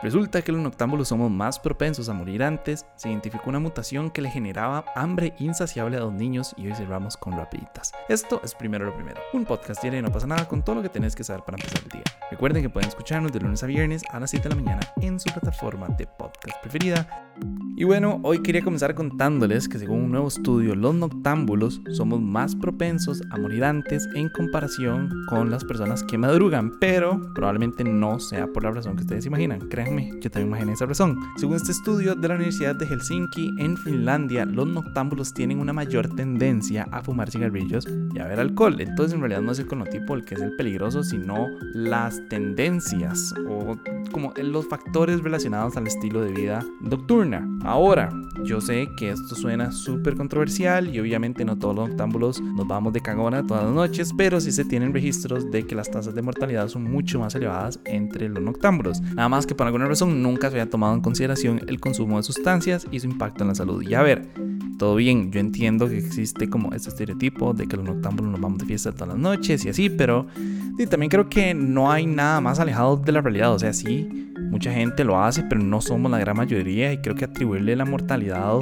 Resulta que los noctámbulos somos más propensos a morir antes, se identificó una mutación que le generaba hambre insaciable a los niños y hoy cerramos con rapiditas. Esto es primero lo primero, un podcast diario y no pasa nada con todo lo que tenés que saber para empezar el día. Recuerden que pueden escucharnos de lunes a viernes a las 7 de la mañana en su plataforma de podcast preferida. Y bueno, hoy quería comenzar contándoles que según un nuevo estudio, los noctámbulos somos más propensos a morir antes en comparación con las personas que madrugan, pero probablemente no sea por la razón que ustedes imaginan. Créanme, yo también imaginé esa razón. Según este estudio de la Universidad de Helsinki, en Finlandia, los noctámbulos tienen una mayor tendencia a fumar cigarrillos y a beber alcohol. Entonces, en realidad no es el conotipo el que es el peligroso, sino las tendencias o como los factores relacionados al estilo de vida Ahora, yo sé que esto suena súper controversial y obviamente no todos los noctámbulos nos vamos de cagona todas las noches, pero sí se tienen registros de que las tasas de mortalidad son mucho más elevadas entre los noctámbulos. Nada más que por alguna razón nunca se había tomado en consideración el consumo de sustancias y su impacto en la salud. Y a ver, todo bien, yo entiendo que existe como este estereotipo de que los noctámbulos nos vamos de fiesta todas las noches y así, pero también creo que no hay nada más alejado de la realidad. O sea, sí, mucha gente lo hace, pero no somos la gran mayoría y creo que atribuirle la mortalidad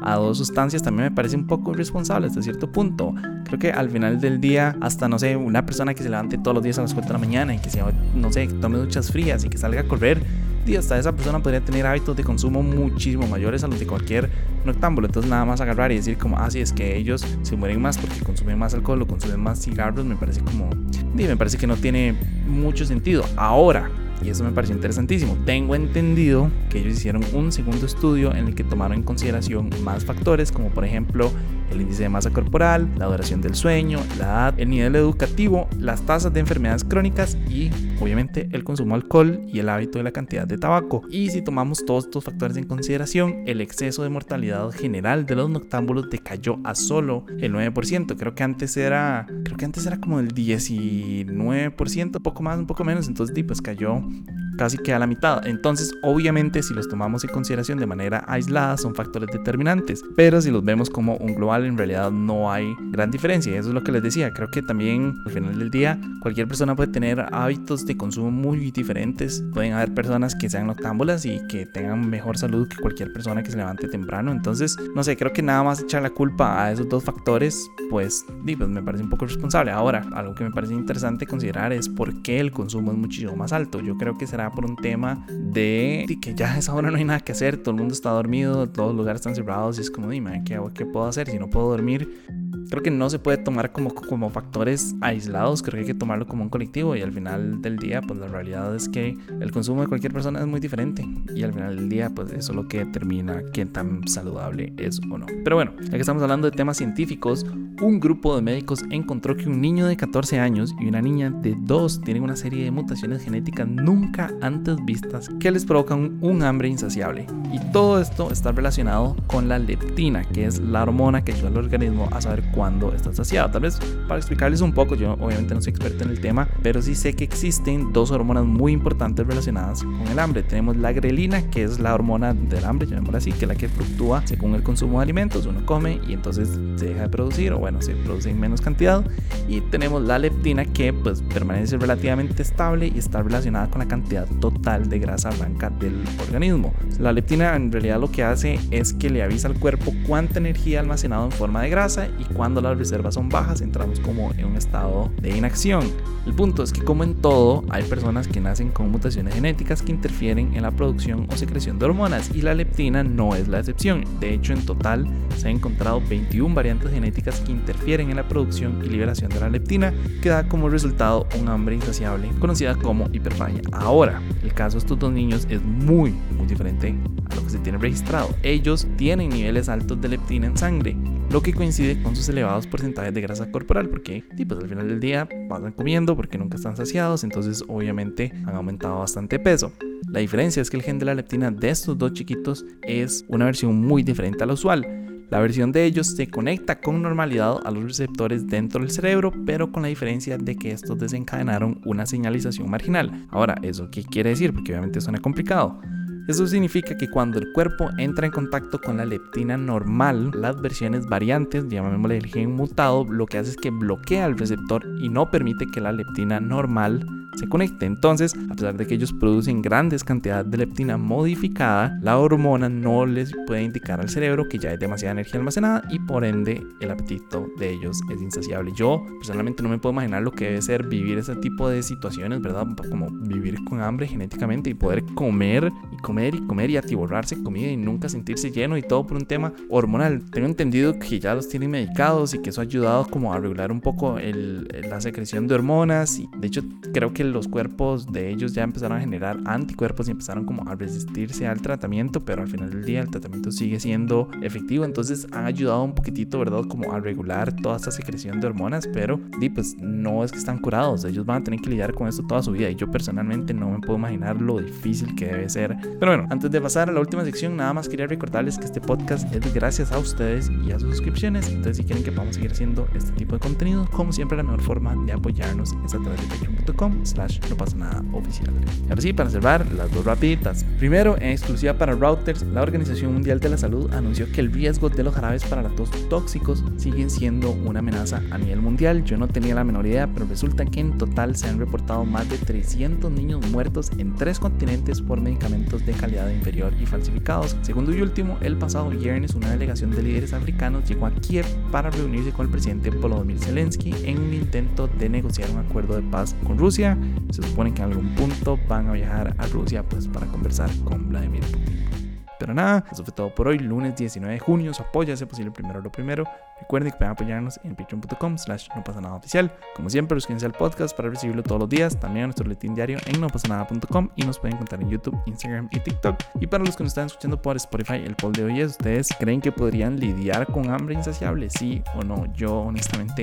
a dos sustancias también me parece un poco irresponsable hasta cierto punto. Creo que al final del día, hasta no sé, una persona que se levante todos los días a las 4 de la mañana y que se, no sé, tome duchas frías y que salga a correr, y hasta esa persona podría tener hábitos de consumo muchísimo mayores a los de cualquier noctámbulo. Entonces nada más agarrar y decir como, ah, sí, es que ellos se mueren más porque consumen más alcohol o consumen más cigarros, me parece como, me parece que no tiene mucho sentido. Ahora, y eso me pareció interesantísimo. Tengo entendido que ellos hicieron un segundo estudio en el que tomaron en consideración más factores, como por ejemplo el índice de masa corporal, la duración del sueño, la edad, el nivel educativo, las tasas de enfermedades crónicas y obviamente el consumo de alcohol y el hábito de la cantidad de tabaco. Y si tomamos todos estos factores en consideración, el exceso de mortalidad general de los noctámbulos decayó a solo el 9%. Creo que antes era, creo que antes era como el 19%, poco más, un poco menos. Entonces, pues cayó Ciao. Casi que a la mitad. Entonces, obviamente, si los tomamos en consideración de manera aislada, son factores determinantes. Pero si los vemos como un global, en realidad no hay gran diferencia. Eso es lo que les decía. Creo que también al final del día, cualquier persona puede tener hábitos de consumo muy diferentes. Pueden haber personas que sean noctámbulas y que tengan mejor salud que cualquier persona que se levante temprano. Entonces, no sé, creo que nada más echar la culpa a esos dos factores, pues, pues me parece un poco responsable. Ahora, algo que me parece interesante considerar es por qué el consumo es muchísimo más alto. Yo creo que será por un tema de, que ya a esa hora no hay nada que hacer, todo el mundo está dormido, todos los lugares están cerrados y es como, dime, ¿qué, ¿qué puedo hacer si no puedo dormir? Creo que no se puede tomar como, como factores aislados, creo que hay que tomarlo como un colectivo y al final del día, pues la realidad es que el consumo de cualquier persona es muy diferente y al final del día, pues eso es lo que determina qué tan saludable es o no. Pero bueno, ya que estamos hablando de temas científicos, un grupo de médicos encontró que un niño de 14 años y una niña de 2 tienen una serie de mutaciones genéticas nunca antes vistas que les provocan un hambre insaciable. Y todo esto está relacionado con la leptina, que es la hormona que ayuda al organismo a saber cuando está saciado. Tal vez para explicarles un poco, yo obviamente no soy experto en el tema, pero sí sé que existen dos hormonas muy importantes relacionadas con el hambre. Tenemos la grelina, que es la hormona del hambre, llamémosla así, que es la que fluctúa según el consumo de alimentos. Uno come y entonces se deja de producir, o bueno, se produce en menos cantidad. Y tenemos la leptina, que pues permanece relativamente estable y está relacionada con la cantidad total de grasa blanca del organismo. La leptina en realidad lo que hace es que le avisa al cuerpo cuánta energía almacenado en forma de grasa y cuando las reservas son bajas entramos como en un estado de inacción. El punto es que como en todo hay personas que nacen con mutaciones genéticas que interfieren en la producción o secreción de hormonas y la leptina no es la excepción. De hecho en total se han encontrado 21 variantes genéticas que interfieren en la producción y liberación de la leptina que da como resultado un hambre insaciable conocida como hiperfagia. Ahora, el caso de estos dos niños es muy muy diferente a lo que se tiene registrado. Ellos tienen niveles altos de leptina en sangre lo que coincide con sus elevados porcentajes de grasa corporal, porque pues, al final del día van comiendo porque nunca están saciados, entonces obviamente han aumentado bastante peso. La diferencia es que el gen de la leptina de estos dos chiquitos es una versión muy diferente a la usual. La versión de ellos se conecta con normalidad a los receptores dentro del cerebro, pero con la diferencia de que estos desencadenaron una señalización marginal. Ahora, ¿eso qué quiere decir? Porque obviamente suena complicado. Eso significa que cuando el cuerpo entra en contacto con la leptina normal, las versiones variantes, llamémosle el gen mutado, lo que hace es que bloquea el receptor y no permite que la leptina normal se conecte. Entonces, a pesar de que ellos producen grandes cantidades de leptina modificada, la hormona no les puede indicar al cerebro que ya hay demasiada energía almacenada y por ende el apetito de ellos es insaciable. Yo personalmente no me puedo imaginar lo que debe ser vivir ese tipo de situaciones, ¿verdad? Como vivir con hambre genéticamente y poder comer y comer y comer y atiborrarse comida y nunca sentirse lleno y todo por un tema hormonal. Tengo entendido que ya los tienen medicados y que eso ha ayudado como a regular un poco la secreción de hormonas y de hecho creo que los cuerpos de ellos ya empezaron a generar anticuerpos y empezaron como a resistirse al tratamiento, pero al final del día el tratamiento sigue siendo efectivo, entonces han ayudado un poquitito, ¿verdad? Como a regular toda esta secreción de hormonas, pero di, pues no es que están curados, ellos van a tener que lidiar con esto toda su vida y yo personalmente no me puedo imaginar lo difícil que debe ser. Bueno, antes de pasar a la última sección, nada más quería recordarles que este podcast es gracias a ustedes y a sus suscripciones, entonces si quieren que podamos seguir haciendo este tipo de contenido, como siempre la mejor forma de apoyarnos es a través de patreon.com slash no pasa nada oficial. Ahora sí, para cerrar, las dos rapiditas. Primero, en exclusiva para routers, la Organización Mundial de la Salud anunció que el riesgo de los jarabes para la tos tóxicos siguen siendo una amenaza a nivel mundial. Yo no tenía la menor idea, pero resulta que en total se han reportado más de 300 niños muertos en tres continentes por medicamentos de calidad inferior y falsificados. Segundo y último, el pasado viernes una delegación de líderes africanos llegó a Kiev para reunirse con el presidente Volodymyr Zelensky en un intento de negociar un acuerdo de paz con Rusia. Se supone que en algún punto van a viajar a Rusia pues para conversar con Vladimir Putin. Pero nada, eso fue todo por hoy, lunes 19 de junio, su apoyo hace posible primero lo primero. Recuerden que pueden apoyarnos en patreon.com slash no pasa nada oficial. Como siempre, suscríbanse al podcast para recibirlo todos los días, también a nuestro letín diario en no pasa nada.com y nos pueden encontrar en YouTube, Instagram y TikTok. Y para los que nos están escuchando por Spotify, el poll de hoy es, ¿ustedes creen que podrían lidiar con hambre insaciable? Sí o no, yo honestamente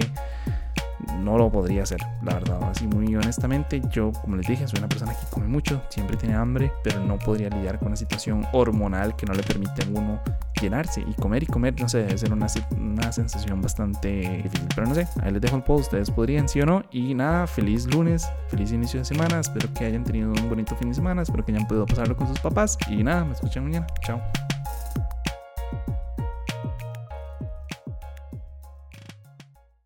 no lo podría hacer, la verdad. Así muy honestamente, yo, como les dije, soy una persona que come mucho, siempre tiene hambre, pero no podría lidiar con una situación hormonal que no le permite a uno llenarse y comer y comer, no sé, debe ser una, una sensación bastante difícil. Pero no sé, ahí les dejo el post, ustedes podrían, sí o no. Y nada, feliz lunes, feliz inicio de semana, espero que hayan tenido un bonito fin de semana, espero que hayan podido pasarlo con sus papás. Y nada, me escuchan mañana, chao.